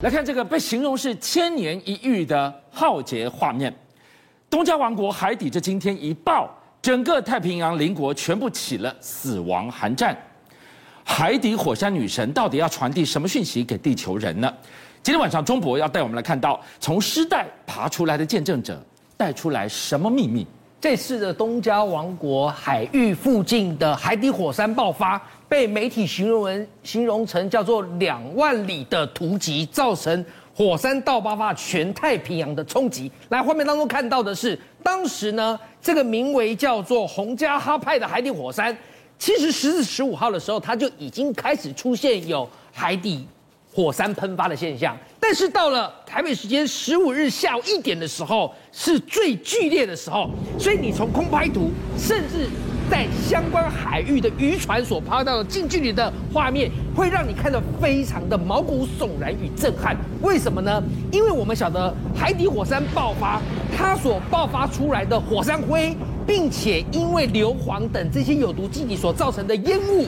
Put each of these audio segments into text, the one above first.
来看这个被形容是千年一遇的浩劫画面，东加王国海底这惊天一爆，整个太平洋邻国全部起了死亡寒战。海底火山女神到底要传递什么讯息给地球人呢？今天晚上中博要带我们来看到从尸袋爬出来的见证者带出来什么秘密？这次的东加王国海域附近的海底火山爆发，被媒体形容为形容成叫做两万里的突击，造成火山大爆发全太平洋的冲击。来，画面当中看到的是，当时呢，这个名为叫做洪加哈派的海底火山，其实十四、十五号的时候，它就已经开始出现有海底。火山喷发的现象，但是到了台北时间十五日下午一点的时候，是最剧烈的时候。所以你从空拍图，甚至在相关海域的渔船所拍到的近距离的画面，会让你看得非常的毛骨悚然与震撼。为什么呢？因为我们晓得海底火山爆发，它所爆发出来的火山灰，并且因为硫磺等这些有毒气体所造成的烟雾。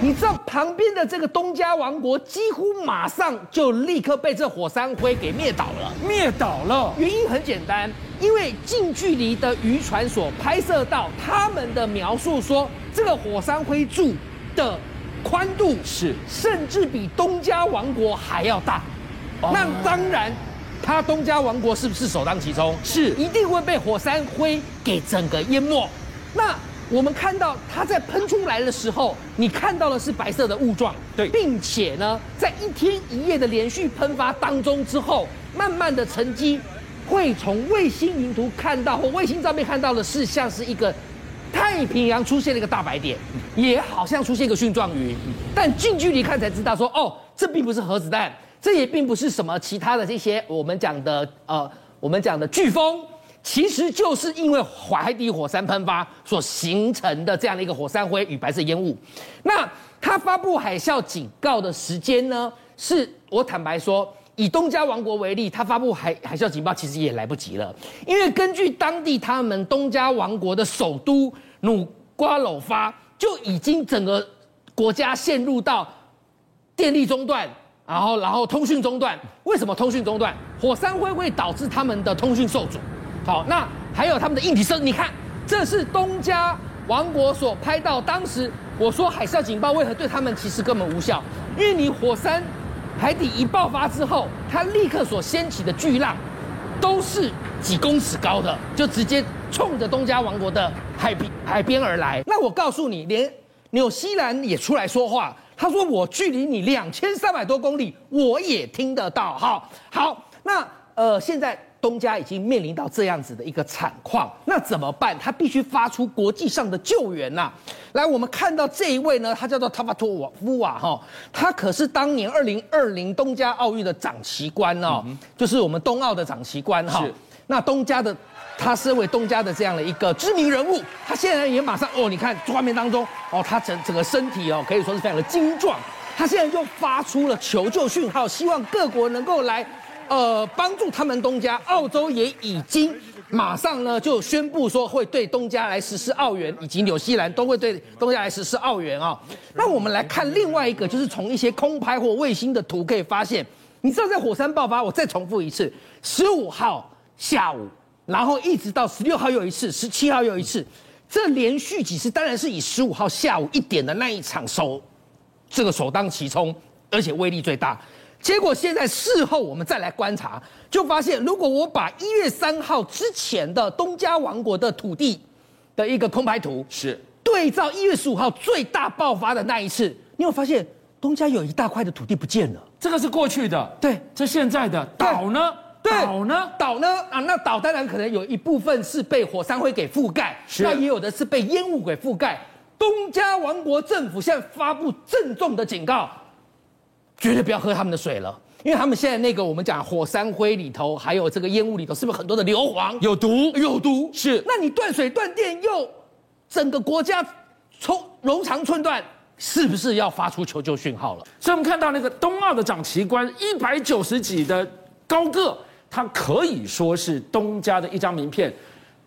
你知道旁边的这个东加王国几乎马上就立刻被这火山灰给灭倒了，灭倒了。原因很简单，因为近距离的渔船所拍摄到他们的描述说，这个火山灰柱的宽度是甚至比东加王国还要大。那当然，他东加王国是不是首当其冲？是，一定会被火山灰给整个淹没。那。我们看到它在喷出来的时候，你看到的是白色的雾状，对，并且呢，在一天一夜的连续喷发当中之后，慢慢的沉积，会从卫星云图看到或卫星照片看到的是像是一个太平洋出现了一个大白点，也好像出现一个蕈状云，但近距离看才知道说，哦，这并不是核子弹，这也并不是什么其他的这些我们讲的呃，我们讲的飓风。其实就是因为海底火山喷发所形成的这样的一个火山灰与白色烟雾。那它发布海啸警告的时间呢？是我坦白说，以东加王国为例，他发布海海啸警报其实也来不及了，因为根据当地他们东加王国的首都努瓜鲁发就已经整个国家陷入到电力中断，然后然后通讯中断。为什么通讯中断？火山灰会导致他们的通讯受阻。好，那还有他们的硬体设施，你看，这是东加王国所拍到。当时我说海啸警报为何对他们其实根本无效？因为你火山海底一爆发之后，它立刻所掀起的巨浪都是几公尺高的，就直接冲着东加王国的海边海边而来。那我告诉你，连纽西兰也出来说话，他说我距离你两千三百多公里，我也听得到。好，好，那呃现在。东家已经面临到这样子的一个惨况，那怎么办？他必须发出国际上的救援呐、啊！来，我们看到这一位呢，他叫做塔巴托瓦夫瓦哈，他可是当年二零二零东家奥运的掌旗官哦，嗯、就是我们东奥的掌旗官哈。是那东家的，他身为东家的这样的一个知名人物，他现在也马上哦，你看画面当中哦，他整整个身体哦，可以说是非常的精壮。他现在就发出了求救讯号，希望各国能够来。呃，帮助他们东家，澳洲也已经马上呢就宣布说会对东家来实施澳元，以及纽西兰都会对东家来实施澳元啊。那我们来看另外一个，就是从一些空拍或卫星的图可以发现，你知道在火山爆发，我再重复一次，十五号下午，然后一直到十六号又一次，十七号又一次，这连续几次当然是以十五号下午一点的那一场首这个首当其冲，而且威力最大。结果现在事后我们再来观察，就发现，如果我把一月三号之前的东加王国的土地的一个空白图是对照一月十五号最大爆发的那一次，你有发现东加有一大块的土地不见了？这个是过去的，对，这现在的岛呢？对，岛呢？岛呢？啊，那岛当然可能有一部分是被火山灰给覆盖，是那也有的是被烟雾给覆盖。东加王国政府现在发布郑重的警告。绝对不要喝他们的水了，因为他们现在那个我们讲火山灰里头，还有这个烟雾里头，是不是很多的硫磺？有毒，有毒。是，那你断水断电，又整个国家从冗长寸断，是不是要发出求救讯号了？所以我们看到那个冬奥的掌旗官一百九十几的高个，他可以说是东家的一张名片，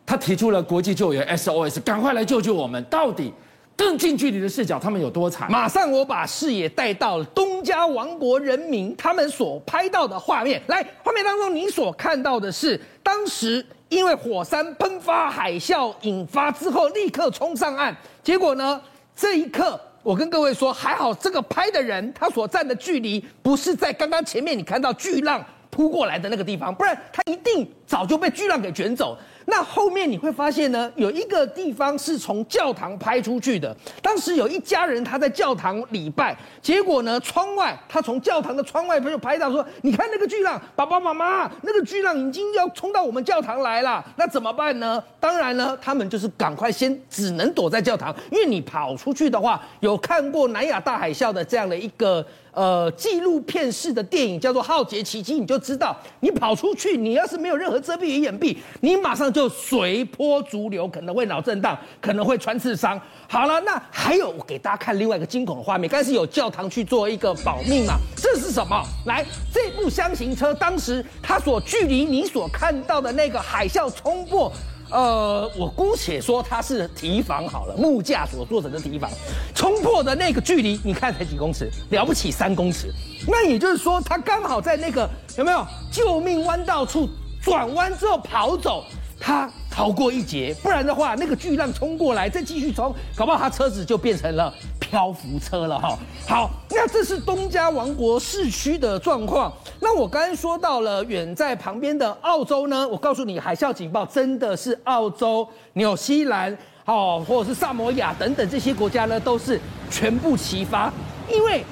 他提出了国际救援 SOS，赶快来救救我们！到底？更近距离的视角，他们有多惨？马上我把视野带到了东加王国人民他们所拍到的画面。来，画面当中你所看到的是当时因为火山喷发、海啸引发之后，立刻冲上岸。结果呢，这一刻我跟各位说，还好这个拍的人他所站的距离不是在刚刚前面你看到巨浪扑过来的那个地方，不然他一定早就被巨浪给卷走。那后面你会发现呢，有一个地方是从教堂拍出去的。当时有一家人他在教堂礼拜，结果呢，窗外他从教堂的窗外就拍到说：“你看那个巨浪，爸爸妈妈，那个巨浪已经要冲到我们教堂来了。”那怎么办呢？当然呢，他们就是赶快先只能躲在教堂，因为你跑出去的话，有看过南亚大海啸的这样的一个。呃，纪录片式的电影叫做《浩劫奇迹》，你就知道，你跑出去，你要是没有任何遮蔽与掩蔽，你马上就就随波逐流，可能会脑震荡，可能会穿刺伤。好了，那还有我给大家看另外一个惊恐的画面，刚才是有教堂去做一个保命嘛？这是什么？来，这部箱型车当时它所距离你所看到的那个海啸冲破。呃，我姑且说它是堤防好了，木架所做成的堤防，冲破的那个距离，你看才几公尺，了不起三公尺，那也就是说，它刚好在那个有没有救命弯道处转弯之后跑走，他逃过一劫，不然的话，那个巨浪冲过来再继续冲，搞不好他车子就变成了。漂浮车了哈，好，那这是东加王国市区的状况。那我刚才说到了远在旁边的澳洲呢，我告诉你，海啸警报真的是澳洲、纽西兰哦，或者是萨摩亚等等这些国家呢，都是全部齐发。因为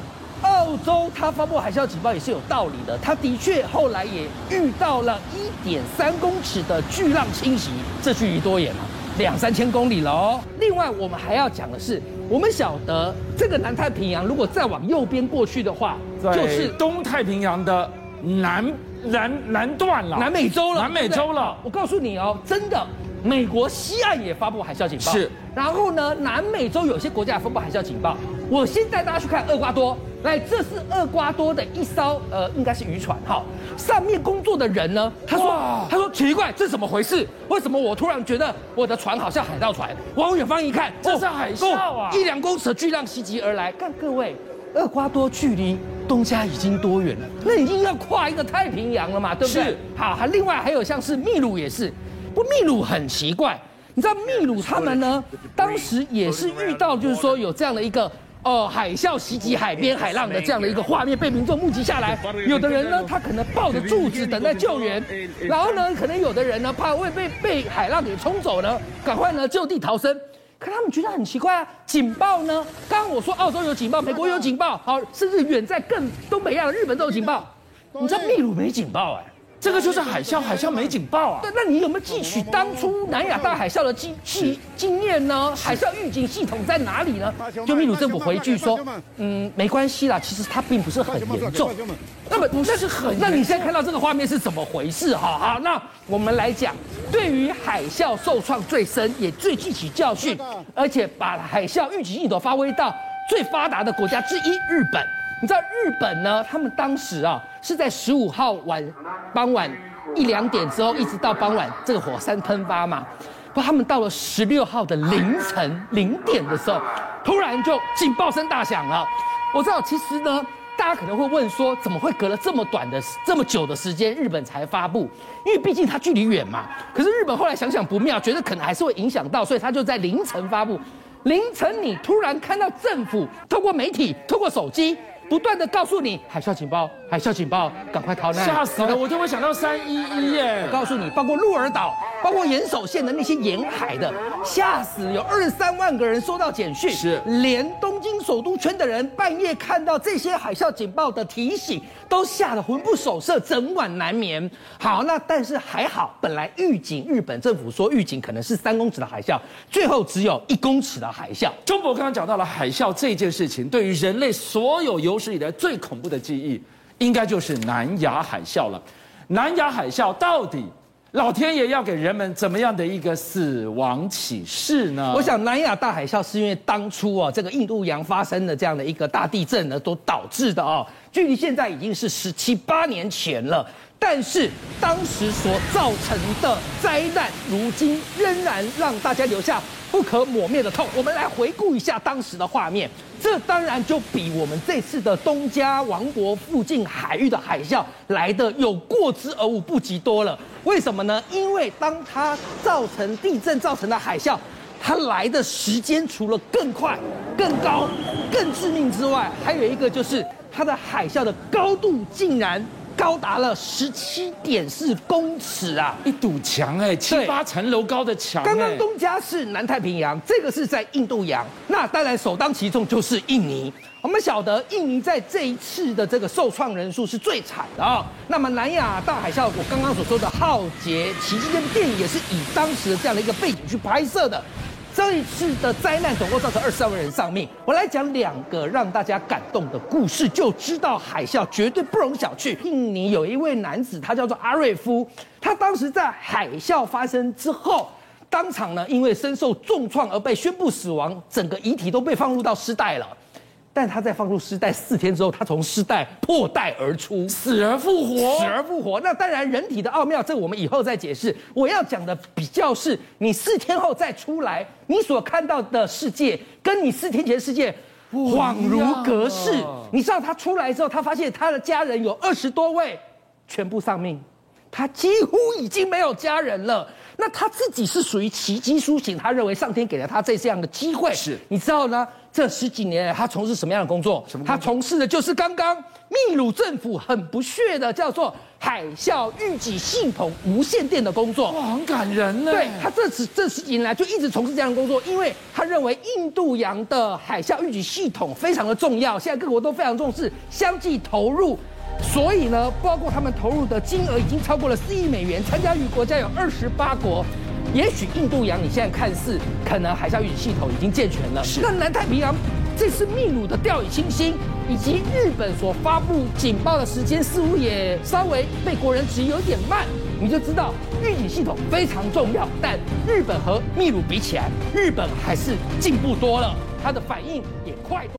澳洲它发布海啸警报也是有道理的，它的确后来也遇到了一点三公尺的巨浪侵袭，这距离多远啊？两三千公里了哦。另外，我们还要讲的是。我们晓得，这个南太平洋如果再往右边过去的话，就是东太平洋的南南南段了，南美洲了，南美洲了。我告诉你哦，真的，美国西岸也发布海啸警报。是。然后呢，南美洲有些国家也发布海啸警报。我先带大家去看厄瓜多。来，这是厄瓜多的一艘呃，应该是渔船哈。上面工作的人呢，他说，他说奇怪，这怎么回事？为什么我突然觉得我的船好像海盗船？往远方一看，这是海啸啊！一两公尺的巨浪袭击而来。看各位，厄瓜多距离东家已经多远了？那已经要跨一个太平洋了嘛，对不对？是。好，还另外还有像是秘鲁也是，不，秘鲁很奇怪，你知道秘鲁他们呢，当时也是遇到，就是说有这样的一个。哦，海啸袭击海边海浪的这样的一个画面被民众目击下来，有的人呢，他可能抱着柱子等待救援，然后呢，可能有的人呢，怕会被被海浪给冲走呢，赶快呢就地逃生。可他们觉得很奇怪啊，警报呢？刚刚我说澳洲有警报，美国有警报，好，甚至远在更东北亚的，日本都有警报，你知道秘鲁没警报哎？这个就是海啸，海啸没警报啊。对，那你有没有记取当初南亚大海啸的经经经验呢？海啸预警系统在哪里呢？就秘鲁政府回一句说，嗯，没关系啦，其实它并不是很严重。那么不是很，那你现在看到这个画面是怎么回事？哈，好，那我们来讲，对于海啸受创最深，也最汲取教训，而且把海啸预警系统发挥到最发达的国家之一——日本。你知道日本呢？他们当时啊是在十五号晚傍晚一两点之后，一直到傍晚这个火山喷发嘛。不，他们到了十六号的凌晨零点的时候，突然就警报声大响了。我知道，其实呢，大家可能会问说，怎么会隔了这么短的这么久的时间，日本才发布？因为毕竟它距离远嘛。可是日本后来想想不妙，觉得可能还是会影响到，所以他就在凌晨发布。凌晨你突然看到政府透过媒体、透过手机。不断的告诉你海啸警报，海啸警报，赶快逃难！吓死了，我就会想到三一一耶。我告诉你，包括鹿儿岛，包括岩手县的那些沿海的，吓死，有二十三万个人收到简讯，是连东京首都圈的人半夜看到这些海啸警报的提醒，都吓得魂不守舍，整晚难眠。好，那但是还好，本来预警日本政府说预警可能是三公尺的海啸，最后只有一公尺的海啸。中国刚刚讲到了海啸这件事情，对于人类所有有史以来最恐怖的记忆，应该就是南亚海啸了。南亚海啸到底老天爷要给人们怎么样的一个死亡启示呢？我想南亚大海啸是因为当初啊，这个印度洋发生的这样的一个大地震呢，都导致的啊。距离现在已经是十七八年前了。但是当时所造成的灾难，如今仍然让大家留下不可磨灭的痛。我们来回顾一下当时的画面，这当然就比我们这次的东加王国附近海域的海啸来得有过之而无不及多了。为什么呢？因为当它造成地震造成的海啸，它来的时间除了更快、更高、更致命之外，还有一个就是它的海啸的高度竟然。高达了十七点四公尺啊！一堵墙哎，七八层楼高的墙。刚刚东家是南太平洋，这个是在印度洋。那当然首当其冲就是印尼。我们晓得印尼在这一次的这个受创人数是最惨的啊。那么南亚大海啸，我刚刚所说的《浩劫奇迹》这部电影也是以当时的这样的一个背景去拍摄的。这一次的灾难总共造成二十三万人丧命。我来讲两个让大家感动的故事，就知道海啸绝对不容小觑。印尼有一位男子，他叫做阿瑞夫，他当时在海啸发生之后，当场呢因为身受重创而被宣布死亡，整个遗体都被放入到尸袋了。但他在放入尸袋四天之后，他从尸袋破袋而出，死而复活，死而复活。那当然，人体的奥妙，这我们以后再解释。我要讲的比较是，你四天后再出来，你所看到的世界，跟你四天前的世界恍如隔世。你知道他出来之后，他发现他的家人有二十多位全部丧命，他几乎已经没有家人了。那他自己是属于奇迹苏醒，他认为上天给了他这这样的机会。是，你知道呢？这十几年来，他从事什么样的工作？什么？他从事的就是刚刚秘鲁政府很不屑的叫做海啸预警系统无线电的工作。哇，很感人呢。对，他这十这十几年来就一直从事这样的工作，因为他认为印度洋的海啸预警系统非常的重要，现在各国都非常重视，相继投入，所以呢，包括他们投入的金额已经超过了四亿美元，参加与国家有二十八国。也许印度洋你现在看似可能海啸预警系统已经健全了，是。那南太平洋这次秘鲁的掉以轻心，以及日本所发布警报的时间似乎也稍微被国人质疑有点慢，你就知道预警系统非常重要。但日本和秘鲁比起来，日本还是进步多了，它的反应也快多。